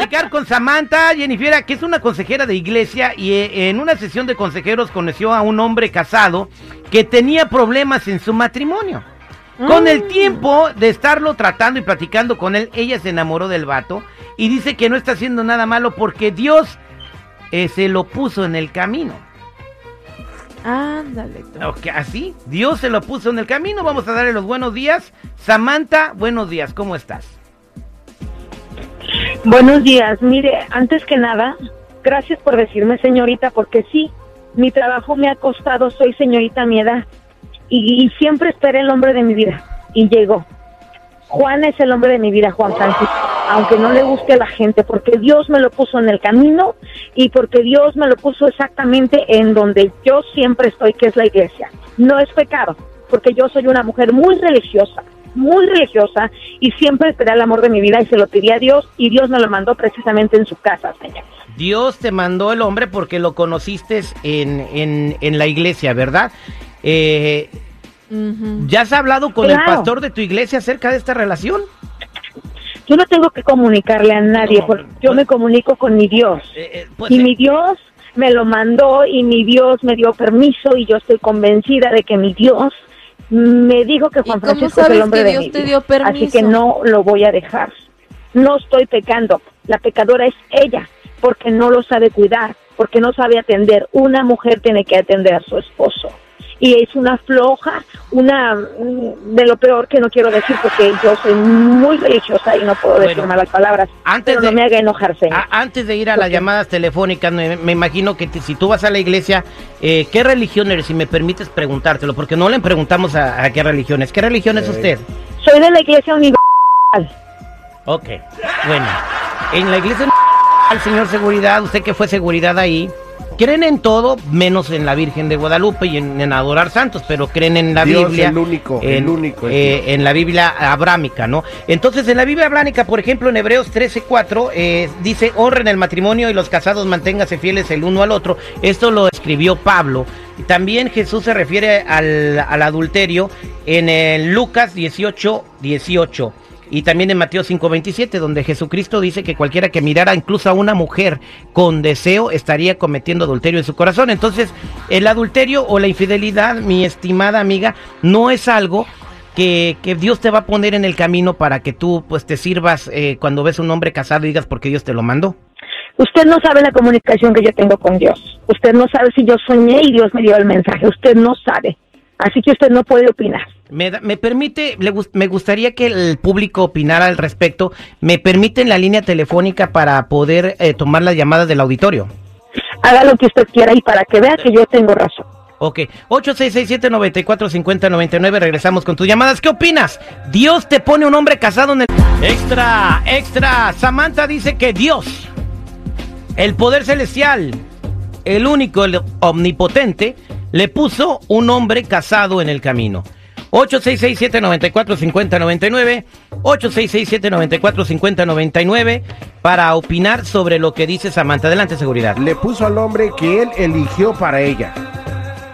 Bueno, vamos a platicar con Samantha Jennifer, que es una consejera de iglesia y eh, en una sesión de consejeros conoció a un hombre casado que tenía problemas en su matrimonio. Con el tiempo de estarlo tratando y platicando con él, ella se enamoró del vato y dice que no está haciendo nada malo porque Dios eh, se lo puso en el camino. Ándale. así, Dios se lo puso en el camino. Vamos a darle los buenos días. Samantha, buenos días, ¿cómo estás? Buenos días. Mire, antes que nada, gracias por decirme señorita, porque sí, mi trabajo me ha costado, soy señorita a mi edad. Y, siempre esperé el hombre de mi vida. Y llegó. Juan es el hombre de mi vida, Juan Francisco. Aunque no le guste a la gente, porque Dios me lo puso en el camino y porque Dios me lo puso exactamente en donde yo siempre estoy, que es la iglesia. No es pecado, porque yo soy una mujer muy religiosa, muy religiosa y siempre esperé el amor de mi vida y se lo pedí a Dios y Dios me lo mandó precisamente en su casa, señor. Dios te mandó el hombre porque lo conociste en, en, en la iglesia, ¿verdad? Eh, Ujú. ¿Ya has hablado con el pastor de tu iglesia acerca de esta relación? Yo no tengo que comunicarle a nadie, No, porque pues- yo me comunico con mi Dios. Eh, eh, pues, y eh, mi Dios me lo mandó y mi Dios me dio permiso y yo estoy convencida de que mi Dios me dijo que ¿Y Juan Francisco es el hombre de mi vida. Así que no lo voy a dejar. No estoy pecando. La pecadora es ella, porque no lo sabe cuidar, porque no sabe atender. Una mujer tiene que atender a su esposo. Y es una floja, una de lo peor que no quiero decir porque yo soy muy religiosa y no puedo decir Bueno, malas palabras. antes pero de- no me haga enojar, señor. a- antes de ir a las llamadas telefónicas, me, me imagino que te- si tú vas a la iglesia, eh, ¿qué religión eres? Si me permites preguntártelo, porque no le preguntamos a, a qué religión es. ¿Qué religión es usted? Soy de la iglesia universal. Ok, bueno. En la iglesia al señor seguridad, usted que fue seguridad ahí, creen en todo menos en la Virgen de Guadalupe y en, en adorar santos, pero creen en la Dios, Biblia. el único, en, el único eh, en la Biblia abrámica, ¿no? Entonces, en la Biblia abrámica, por ejemplo, en Hebreos 13:4, eh, dice: honren el matrimonio y los casados manténganse fieles el uno al otro. Esto lo escribió Pablo. Y También Jesús se refiere al, al adulterio en el Lucas 18, 18. Y también en Mateo 5:27, donde Jesucristo dice que cualquiera que mirara incluso a una mujer con deseo estaría cometiendo adulterio en su corazón. Entonces, el adulterio o la infidelidad, mi estimada amiga, no es algo que, que Dios te va a poner en el camino para que tú pues te sirvas eh, cuando ves a un hombre casado y digas porque Dios te lo mandó. Usted no sabe la comunicación que yo tengo con Dios. Usted no sabe si yo soñé y Dios me dio el mensaje. Usted no sabe. Así que usted no puede opinar. Me, da- me permite, le me gustaría que el público opinara al respecto. ¿Me permiten la línea telefónica para poder eh, tomar las llamadas del auditorio? Haga lo que usted quiera y para que vea que yo tengo razón. Ok, 8667-945099, regresamos con tus llamadas. ¿Qué opinas? Dios te pone un hombre casado en el... Extra, extra. Samantha dice que Dios, el poder celestial, el único, el omnipotente, le puso un hombre casado en el camino. 8667-945099, 8667-945099, para opinar sobre lo que dice Samantha. Adelante, seguridad. Le puso al hombre que él eligió para ella.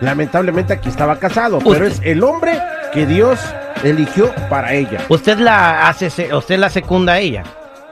Lamentablemente aquí estaba casado, Usted- pero es el hombre que Dios eligió para ella. Usted la hace, usted la secunda a ella.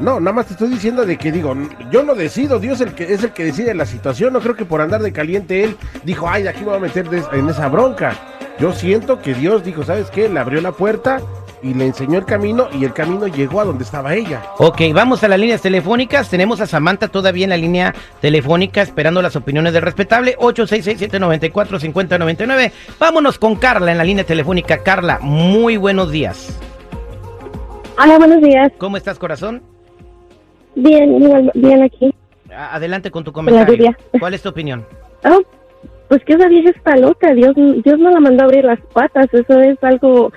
No, nada más te estoy diciendo de que digo, yo no decido, Dios el que, es el que decide la situación. No creo que por andar de caliente él dijo, ay, de aquí me voy a meter des- en esa bronca. Yo siento que Dios dijo, ¿sabes qué? Le abrió la puerta y le enseñó el camino y el camino llegó a donde estaba ella. Ok, vamos a las líneas telefónicas. Tenemos a Samantha todavía en la línea telefónica esperando las opiniones del respetable. 8667-945099. Vámonos con Carla en la línea telefónica. Carla, muy buenos días. Hola, buenos días. ¿Cómo estás, corazón? Bien, igual, bien aquí. Adelante con tu comentario. ¿Cuál es tu opinión? Oh, pues que esa vieja está loca. Dios, Dios no la mandó a abrir las patas. Eso es algo,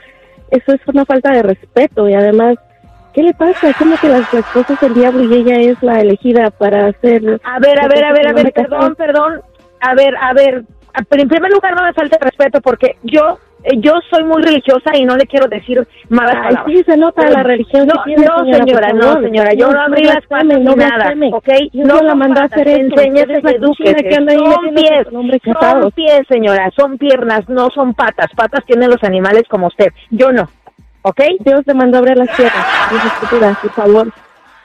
eso es una falta de respeto. Y además, ¿qué le pasa? ¿Cómo que las, las cosas del diablo y ella es la elegida para hacer... A ver, a ver, a ver, a ver, perdón, perdón. A ver, a ver. Pero en primer lugar no me falte el respeto porque yo yo soy muy religiosa y no le quiero decir malas Ay, palabras. sí, se nota la religión No, que tiene, no, señora, no, señora, yo no abrí las patas blasfeme, ni no nada. ¿ok? No no la son mandó a hacer esto. enséñese, edúquese. Son pies, son pies, señora, son piernas, no son patas. Patas tienen los animales como usted, yo no, ¿ok? Dios te mandó a abrir las piernas. Dios estúpida, por favor.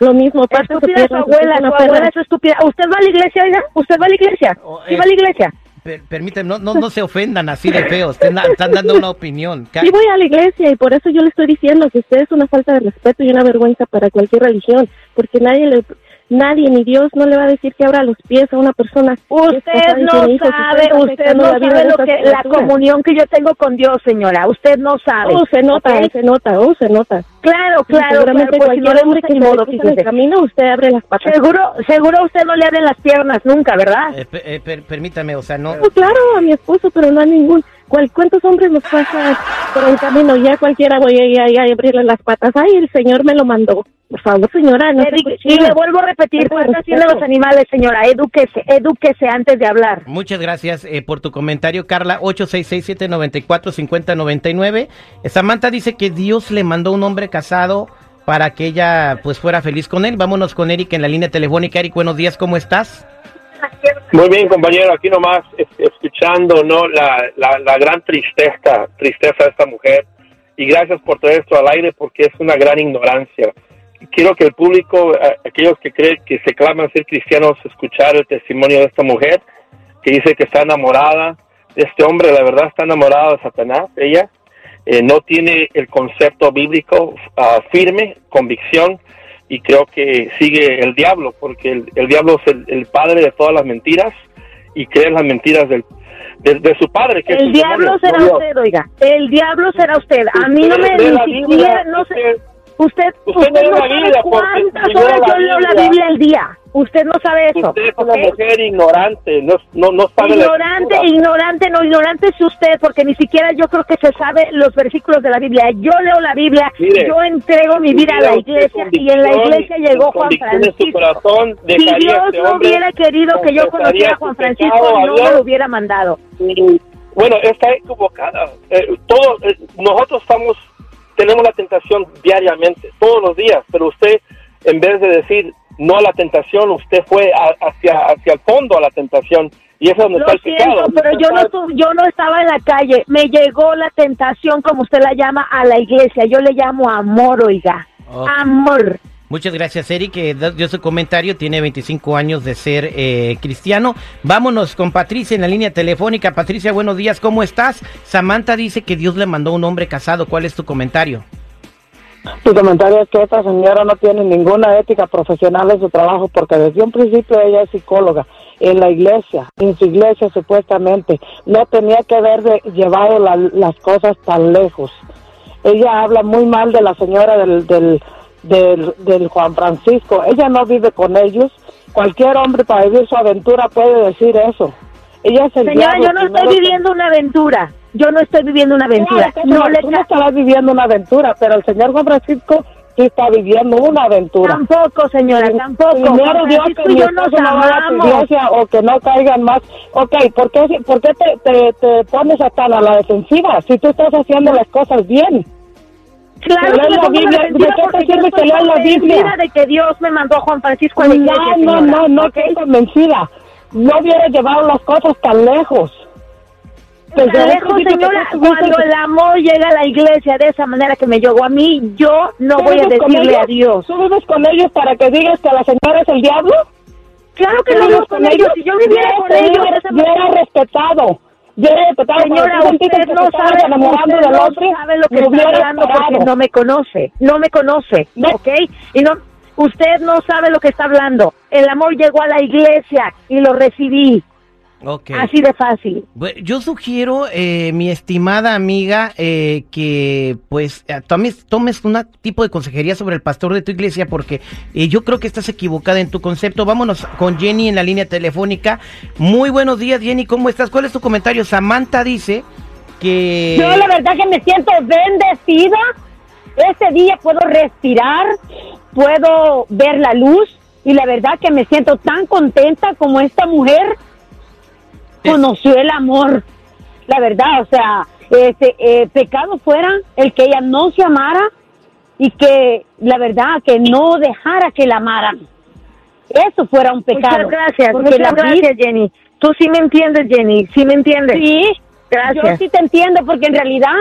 Lo mismo, parte Estúpida su abuela, su abuela es estúpida. ¿Usted va a la iglesia, oiga? ¿Usted va a la iglesia? Oh, ¿Sí eh. va a la iglesia? Per- no, no, no se ofendan así de feo. Están, dando una opinión. Sí voy a la iglesia y por eso yo le estoy diciendo que usted es una falta de respeto y una vergüenza para cualquier religión, porque nadie le, nadie ni Dios no le va a decir que abra los pies a una persona. Usted no hijos, sabe, usted no sabe lo que la comunión que yo tengo con Dios, señora. Usted no sabe. Oh, se nota, ¿ok? se nota, oh, se nota. Claro, claro, seguramente claro, pues si no cualquier le hombre gusta, que modo, en el camino, usted abre las patas. Seguro, seguro usted no le abren las piernas nunca, ¿verdad? Eh, pe- eh, per- permítame, o sea, no. Oh, claro, a mi esposo, pero no a ningún. ¿Cuál, ¿Cuántos hombres nos pasa por el camino? Ya cualquiera voy a, ir ahí a abrirle las patas. Ay, el Señor me lo mandó. Por favor, señora, no y le vuelvo a repetir, pues los animales, señora. Edúquese, edúquese antes de hablar. Muchas gracias eh, por tu comentario, Carla. 866-794-5099. Eh, Samantha dice que Dios le mandó un hombre casado para que ella pues fuera feliz con él. Vámonos con Eric en la línea telefónica. Eric, buenos días, ¿cómo estás? Muy bien, compañero, aquí nomás es- escuchando no la, la, gran tristeza, tristeza de esta mujer. Y gracias por todo esto al aire porque es una gran ignorancia. Quiero que el público, eh, aquellos que creen que se claman ser cristianos, escuchar el testimonio de esta mujer que dice que está enamorada de este hombre, la verdad está enamorada de Satanás, ella. Eh, no tiene el concepto bíblico ah, firme, convicción, y creo que sigue el diablo, porque el, el diablo es el, el padre de todas las mentiras y cree las mentiras del, de, de su padre. Que El diablo demonio, será no usted, oiga. El diablo será usted. A mí no me ni siquiera, no sé. Usted- Usted, no la sabe cuántas horas la yo leo la Biblia. Al día. Usted no sabe eso. Usted es una ¿ok? mujer ignorante, no, no, no sabe la Ignorante, escritura. ignorante, no, ignorante es usted, porque ni siquiera yo creo que se sabe los versículos de la Biblia. Yo leo la Biblia, Mire, yo entrego mi vida a la iglesia y en la iglesia llegó Juan Francisco. corazón, Si Dios este no hubiera querido que yo conociera a Juan pecado Francisco, a no me lo hubiera mandado. Bueno, está equivocada. Eh, todo, eh, nosotros estamos, tenemos la tentación diariamente, todos los días, pero usted, en vez de decir no a la tentación, usted fue a- hacia, hacia el fondo a la tentación. Y eso es donde Lo está el siento, pecado. pero yo no, yo no estaba en la calle. Me llegó la tentación, como usted la llama, a la iglesia. Yo le llamo amor, oiga. Amor. Muchas gracias, Eric, da- dio su comentario. Tiene 25 años de ser eh, cristiano. Vámonos con Patricia en la línea telefónica. Patricia, buenos días, ¿cómo estás? Samantha dice que Dios le mandó un hombre casado. ¿Cuál es tu comentario? Tu comentario es que esta señora no tiene ninguna ética profesional en su trabajo porque desde un principio ella es psicóloga en la iglesia, en su iglesia supuestamente. No tenía que haber de- llevado la- las cosas tan lejos. Ella habla muy mal de la señora del, del, del, del Juan Francisco. Ella no vive con ellos. Cualquier hombre para vivir su aventura puede decir eso. Ella es el Señora, yo no estoy viviendo una aventura. Yo no estoy viviendo una aventura. Claro No le tú no estarás viviendo una aventura, pero el señor Juan Francisco sí está viviendo una aventura. Tampoco, señora, tampoco. Primero Dios que yo nos no iglesia o que no caigan más. Ok, ¿por qué, por qué te, te, te pones hasta a la defensiva si tú estás haciendo las cosas bien? Claro Que la Biblia, ¿de qué te sirve que leas la Biblia? de que Dios me mandó a Juan Francisco No, no, no, no estoy convencida. No hubiera llevado las cosas tan lejos. Desde Tan lejos, señora, cuando el amor llega a la iglesia de esa manera que me llegó a mí, yo no ¿Tú voy a decirle ellos? a Dios. ¿Tú vives con ellos para que digas que la señora es el diablo? Claro que ¿Tú no vivo con ellos. Si yo viviera con ellos yo era respetado. Yo. Señora, usted no sabe, enamorando usted del no hombre, sabe lo que está hablando porque no me conoce, no me conoce, No. ¿ok? Y no, usted no sabe lo que está hablando. El amor llegó a la iglesia y lo recibí, Ok. así de fácil. Yo sugiero, eh, mi estimada amiga, eh, que pues eh, tomes, tomes un tipo de consejería sobre el pastor de tu iglesia porque eh, yo creo que estás equivocada en tu concepto. Vámonos con Jenny en la línea telefónica. Muy buenos días, Jenny, ¿cómo estás? ¿Cuál es tu comentario? Samantha dice que... Yo la verdad que me siento bendecida. Este día puedo respirar, puedo ver la luz y la verdad que me siento tan contenta como esta mujer conoció el amor. La verdad, o sea, este eh, pecado fuera el que ella no se amara y que la verdad que no dejara que la amaran. Eso fuera un pecado. Muchas gracias, Porque muchas la gracias, Jenny. Tú sí me entiendes, Jenny, sí me entiendes. Sí, Gracias. yo sí te entiendo porque en realidad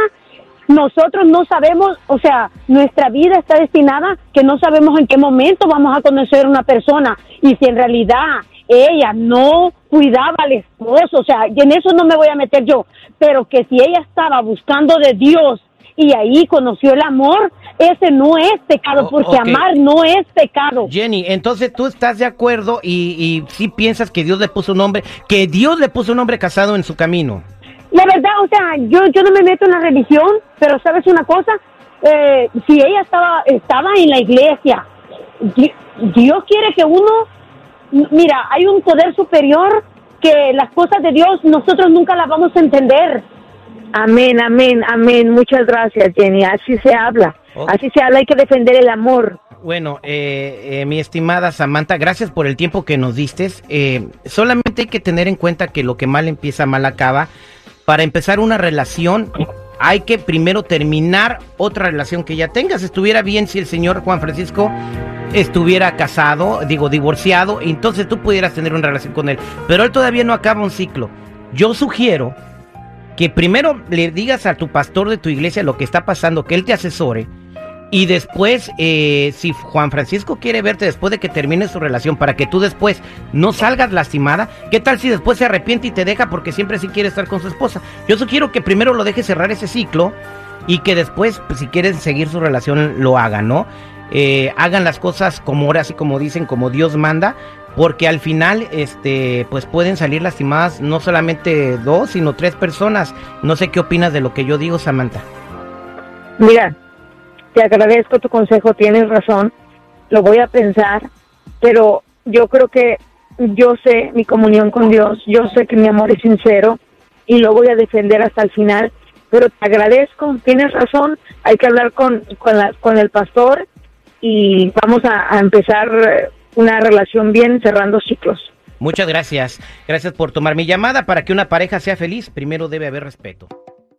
nosotros no sabemos, o sea, nuestra vida está destinada que no sabemos en qué momento vamos a conocer a una persona y si en realidad ella no cuidaba al esposo, o sea, y en eso no me voy a meter yo, pero que si ella estaba buscando de Dios y ahí conoció el amor, ese no es pecado, porque amar no es pecado. Jenny, entonces tú estás de acuerdo y, y sí piensas que Dios le puso un hombre, que Dios le puso un hombre casado en su camino. La verdad, o sea, yo, yo no me meto en la religión, pero sabes una cosa, Eh, si ella estaba, estaba en la iglesia, Di- Dios quiere que uno, mira, hay un poder superior que las cosas de Dios nosotros nunca las vamos a entender. Amén, amén, amén. Muchas gracias, Jenny. Así se habla. Así se habla. Hay que defender el amor. Bueno, eh, eh, mi estimada Samantha, gracias por el tiempo que nos diste. Eh, solamente hay que tener en cuenta que lo que mal empieza, mal acaba. Para empezar una relación, hay que primero terminar otra relación que ya tengas. Estuviera bien si el señor Juan Francisco estuviera casado, digo, divorciado, entonces tú pudieras tener una relación con él. Pero él todavía no acaba un ciclo. Yo sugiero que primero le digas a tu pastor de tu iglesia lo que está pasando, que él te asesore. Y después, eh, si Juan Francisco quiere verte después de que termine su relación para que tú después no salgas lastimada, ¿qué tal si después se arrepiente y te deja porque siempre sí quiere estar con su esposa? Yo sugiero que primero lo deje cerrar ese ciclo y que después, pues, si quieren seguir su relación, lo hagan, ¿no? Eh, hagan las cosas como ahora, así como dicen, como Dios manda, porque al final, este, pues pueden salir lastimadas no solamente dos, sino tres personas. No sé qué opinas de lo que yo digo, Samantha. Mira, te agradezco tu consejo, tienes razón, lo voy a pensar, pero yo creo que yo sé mi comunión con Dios, yo sé que mi amor es sincero y lo voy a defender hasta el final, pero te agradezco, tienes razón, hay que hablar con, con, el pastor y vamos a, a empezar eh, una relación bien cerrando ciclos. Muchas gracias. Gracias por tomar mi llamada. Para que una pareja sea feliz, primero debe haber respeto.